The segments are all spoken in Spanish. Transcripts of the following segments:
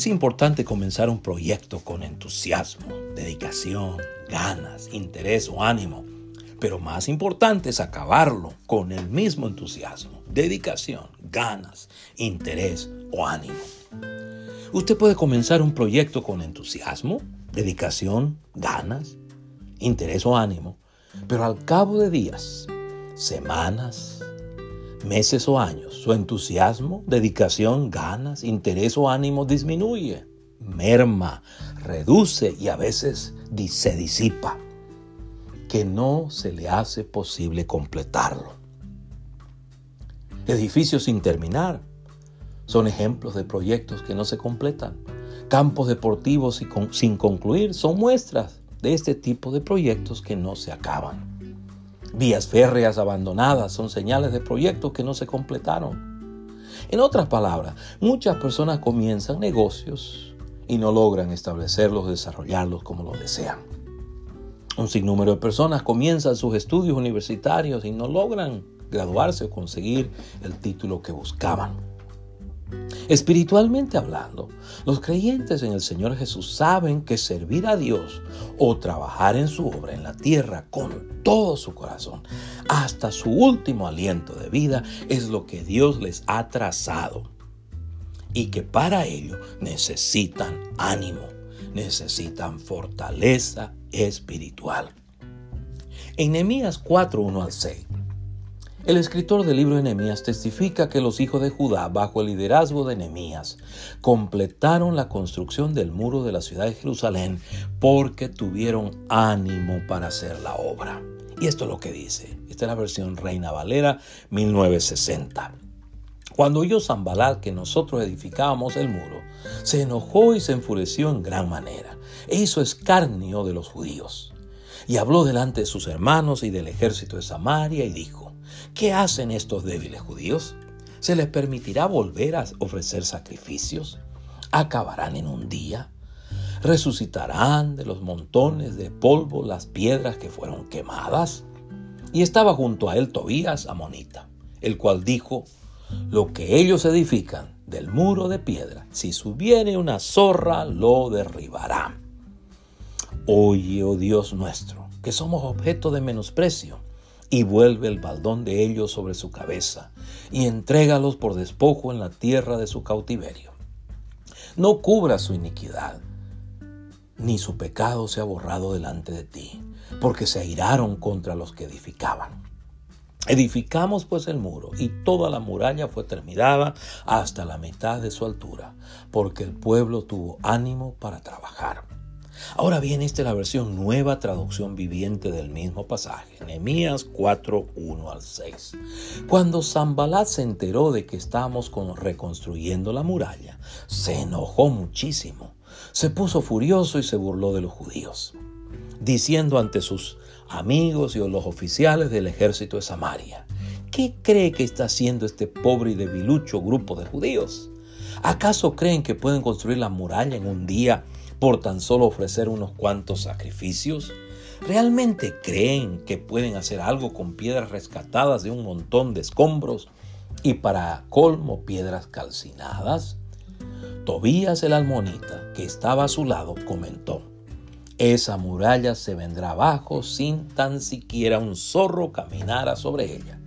Es importante comenzar un proyecto con entusiasmo, dedicación, ganas, interés o ánimo. Pero más importante es acabarlo con el mismo entusiasmo, dedicación, ganas, interés o ánimo. Usted puede comenzar un proyecto con entusiasmo, dedicación, ganas, interés o ánimo, pero al cabo de días, semanas, meses o años, su entusiasmo, dedicación, ganas, interés o ánimo disminuye, merma, reduce y a veces se disipa, que no se le hace posible completarlo. Edificios sin terminar son ejemplos de proyectos que no se completan. Campos deportivos sin concluir son muestras de este tipo de proyectos que no se acaban. Vías férreas abandonadas son señales de proyectos que no se completaron. En otras palabras, muchas personas comienzan negocios y no logran establecerlos, desarrollarlos como lo desean. Un sinnúmero de personas comienzan sus estudios universitarios y no logran graduarse o conseguir el título que buscaban. Espiritualmente hablando, los creyentes en el Señor Jesús saben que servir a Dios o trabajar en su obra en la tierra con todo su corazón, hasta su último aliento de vida, es lo que Dios les ha trazado. Y que para ello necesitan ánimo, necesitan fortaleza espiritual. En Nehemías 4, 1 al 6, el escritor del libro de Nehemías testifica que los hijos de Judá, bajo el liderazgo de Nehemías, completaron la construcción del muro de la ciudad de Jerusalén porque tuvieron ánimo para hacer la obra. Y esto es lo que dice. Esta es la versión Reina Valera 1960. Cuando oyó Zambalat que nosotros edificábamos el muro, se enojó y se enfureció en gran manera, e hizo escarnio de los judíos. Y habló delante de sus hermanos y del ejército de Samaria y dijo, ¿Qué hacen estos débiles judíos? ¿Se les permitirá volver a ofrecer sacrificios? ¿Acabarán en un día? ¿Resucitarán de los montones de polvo las piedras que fueron quemadas? Y estaba junto a él Tobías Amonita, el cual dijo, lo que ellos edifican del muro de piedra, si subiere una zorra, lo derribará. Oye, oh Dios nuestro, que somos objeto de menosprecio y vuelve el baldón de ellos sobre su cabeza, y entrégalos por despojo en la tierra de su cautiverio. No cubra su iniquidad, ni su pecado se ha borrado delante de ti, porque se airaron contra los que edificaban. Edificamos pues el muro, y toda la muralla fue terminada hasta la mitad de su altura, porque el pueblo tuvo ánimo para trabajar. Ahora bien, esta es la versión nueva traducción viviente del mismo pasaje, Nehemías 4, 1 al 6. Cuando Zambalat se enteró de que estábamos reconstruyendo la muralla, se enojó muchísimo, se puso furioso y se burló de los judíos, diciendo ante sus amigos y los oficiales del ejército de Samaria, ¿qué cree que está haciendo este pobre y debilucho grupo de judíos? ¿Acaso creen que pueden construir la muralla en un día por tan solo ofrecer unos cuantos sacrificios? ¿Realmente creen que pueden hacer algo con piedras rescatadas de un montón de escombros y para colmo piedras calcinadas? Tobías el almonita, que estaba a su lado, comentó, esa muralla se vendrá abajo sin tan siquiera un zorro caminara sobre ella.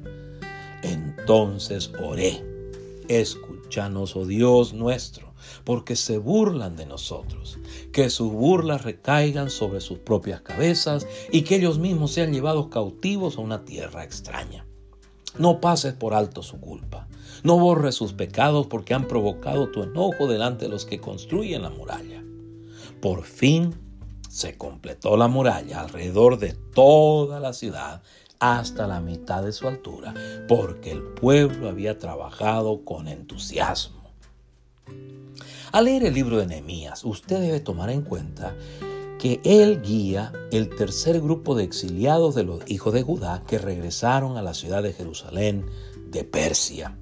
Entonces oré, escúchanos, oh Dios nuestro porque se burlan de nosotros. Que sus burlas recaigan sobre sus propias cabezas y que ellos mismos sean llevados cautivos a una tierra extraña. No pases por alto su culpa. No borres sus pecados porque han provocado tu enojo delante de los que construyen la muralla. Por fin se completó la muralla alrededor de toda la ciudad hasta la mitad de su altura, porque el pueblo había trabajado con entusiasmo. Al leer el libro de Nehemías, usted debe tomar en cuenta que él guía el tercer grupo de exiliados de los hijos de Judá que regresaron a la ciudad de Jerusalén de Persia.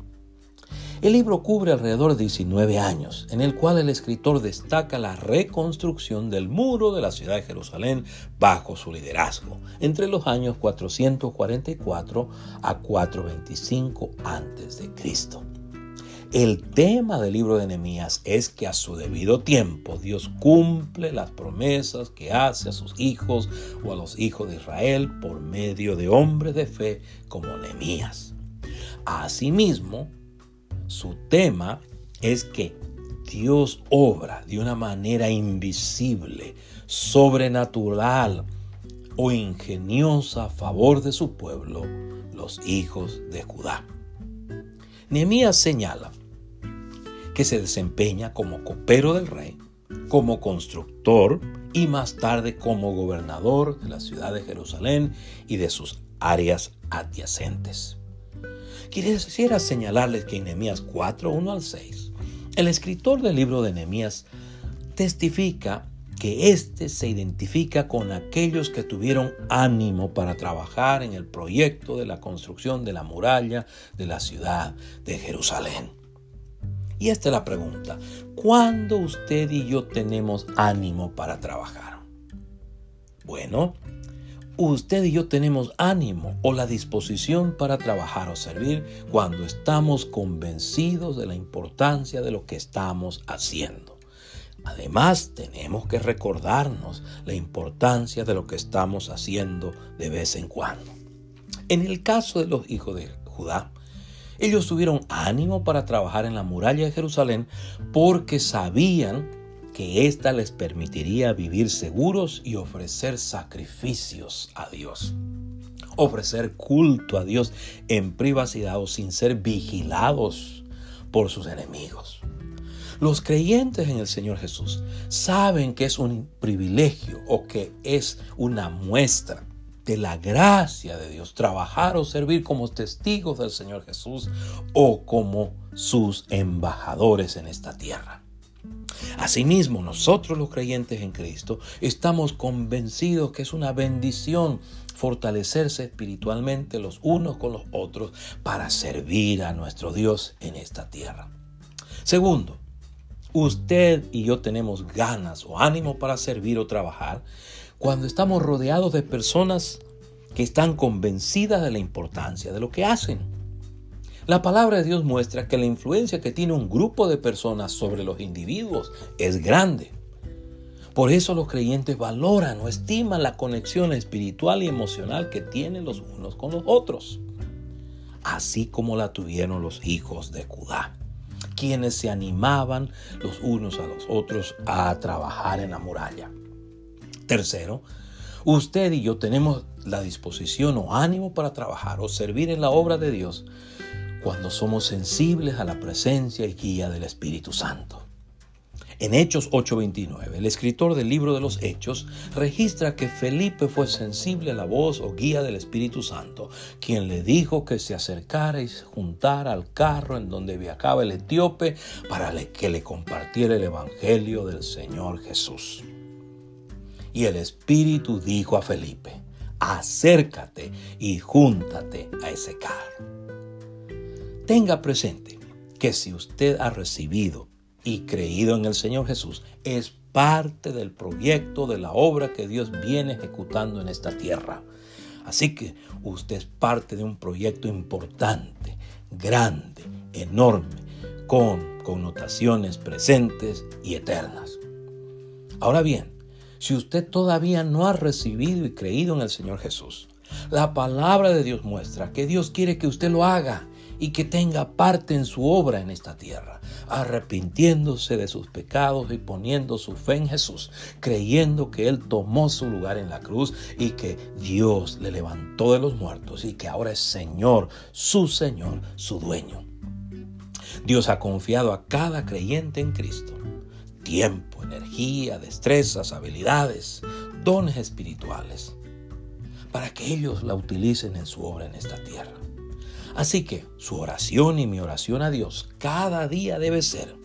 El libro cubre alrededor de 19 años, en el cual el escritor destaca la reconstrucción del muro de la ciudad de Jerusalén bajo su liderazgo, entre los años 444 a 425 a.C. El tema del libro de Nehemías es que a su debido tiempo Dios cumple las promesas que hace a sus hijos o a los hijos de Israel por medio de hombres de fe como Nehemías. Asimismo, su tema es que Dios obra de una manera invisible, sobrenatural o ingeniosa a favor de su pueblo, los hijos de Judá. Nehemías señala que se desempeña como copero del rey, como constructor y más tarde como gobernador de la ciudad de Jerusalén y de sus áreas adyacentes. Quisiera señalarles que en Nehemías 4, 1 al 6, el escritor del libro de Nehemías testifica que éste se identifica con aquellos que tuvieron ánimo para trabajar en el proyecto de la construcción de la muralla de la ciudad de Jerusalén. Y esta es la pregunta. ¿Cuándo usted y yo tenemos ánimo para trabajar? Bueno, usted y yo tenemos ánimo o la disposición para trabajar o servir cuando estamos convencidos de la importancia de lo que estamos haciendo. Además, tenemos que recordarnos la importancia de lo que estamos haciendo de vez en cuando. En el caso de los hijos de Judá, ellos tuvieron ánimo para trabajar en la muralla de Jerusalén porque sabían que ésta les permitiría vivir seguros y ofrecer sacrificios a Dios. Ofrecer culto a Dios en privacidad o sin ser vigilados por sus enemigos. Los creyentes en el Señor Jesús saben que es un privilegio o que es una muestra la gracia de Dios, trabajar o servir como testigos del Señor Jesús o como sus embajadores en esta tierra. Asimismo, nosotros los creyentes en Cristo estamos convencidos que es una bendición fortalecerse espiritualmente los unos con los otros para servir a nuestro Dios en esta tierra. Segundo, usted y yo tenemos ganas o ánimo para servir o trabajar cuando estamos rodeados de personas que están convencidas de la importancia de lo que hacen. La palabra de Dios muestra que la influencia que tiene un grupo de personas sobre los individuos es grande. Por eso los creyentes valoran o estiman la conexión espiritual y emocional que tienen los unos con los otros, así como la tuvieron los hijos de Judá, quienes se animaban los unos a los otros a trabajar en la muralla. Tercero, usted y yo tenemos la disposición o ánimo para trabajar o servir en la obra de Dios cuando somos sensibles a la presencia y guía del Espíritu Santo. En Hechos 8:29, el escritor del libro de los Hechos registra que Felipe fue sensible a la voz o guía del Espíritu Santo, quien le dijo que se acercara y se juntara al carro en donde viajaba el etíope para que le compartiera el Evangelio del Señor Jesús. Y el Espíritu dijo a Felipe, acércate y júntate a ese carro. Tenga presente que si usted ha recibido y creído en el Señor Jesús, es parte del proyecto de la obra que Dios viene ejecutando en esta tierra. Así que usted es parte de un proyecto importante, grande, enorme, con connotaciones presentes y eternas. Ahora bien, si usted todavía no ha recibido y creído en el Señor Jesús. La palabra de Dios muestra que Dios quiere que usted lo haga y que tenga parte en su obra en esta tierra, arrepintiéndose de sus pecados y poniendo su fe en Jesús, creyendo que Él tomó su lugar en la cruz y que Dios le levantó de los muertos y que ahora es Señor, su Señor, su dueño. Dios ha confiado a cada creyente en Cristo tiempo, energía, destrezas, habilidades, dones espirituales, para que ellos la utilicen en su obra en esta tierra. Así que su oración y mi oración a Dios cada día debe ser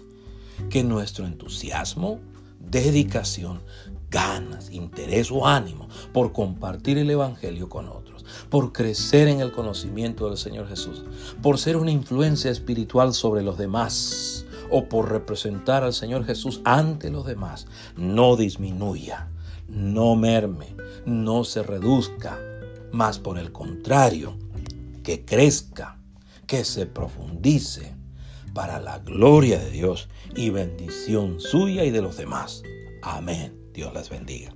que nuestro entusiasmo, dedicación, ganas, interés o ánimo por compartir el Evangelio con otros, por crecer en el conocimiento del Señor Jesús, por ser una influencia espiritual sobre los demás, o por representar al Señor Jesús ante los demás, no disminuya, no merme, no se reduzca, más por el contrario, que crezca, que se profundice, para la gloria de Dios y bendición suya y de los demás. Amén. Dios las bendiga.